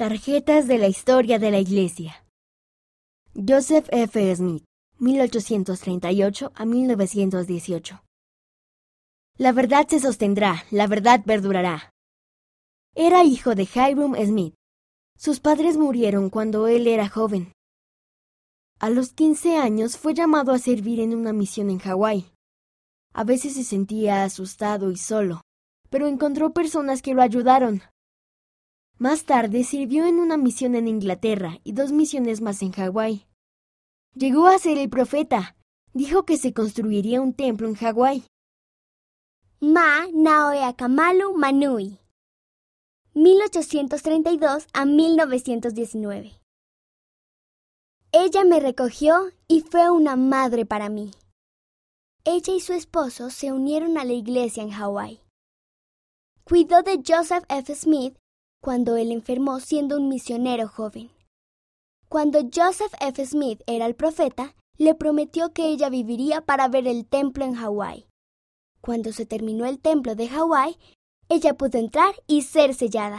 Tarjetas de la historia de la Iglesia. Joseph F. Smith, 1838 a 1918. La verdad se sostendrá, la verdad perdurará. Era hijo de Hiram Smith. Sus padres murieron cuando él era joven. A los 15 años fue llamado a servir en una misión en Hawái. A veces se sentía asustado y solo, pero encontró personas que lo ayudaron. Más tarde sirvió en una misión en Inglaterra y dos misiones más en Hawái. Llegó a ser el profeta. Dijo que se construiría un templo en Hawái. Ma Naoya Kamalu Manui 1832 a 1919 Ella me recogió y fue una madre para mí. Ella y su esposo se unieron a la iglesia en Hawái. Cuidó de Joseph F. Smith cuando él enfermó siendo un misionero joven. Cuando Joseph F. Smith era el profeta, le prometió que ella viviría para ver el templo en Hawái. Cuando se terminó el templo de Hawái, ella pudo entrar y ser sellada.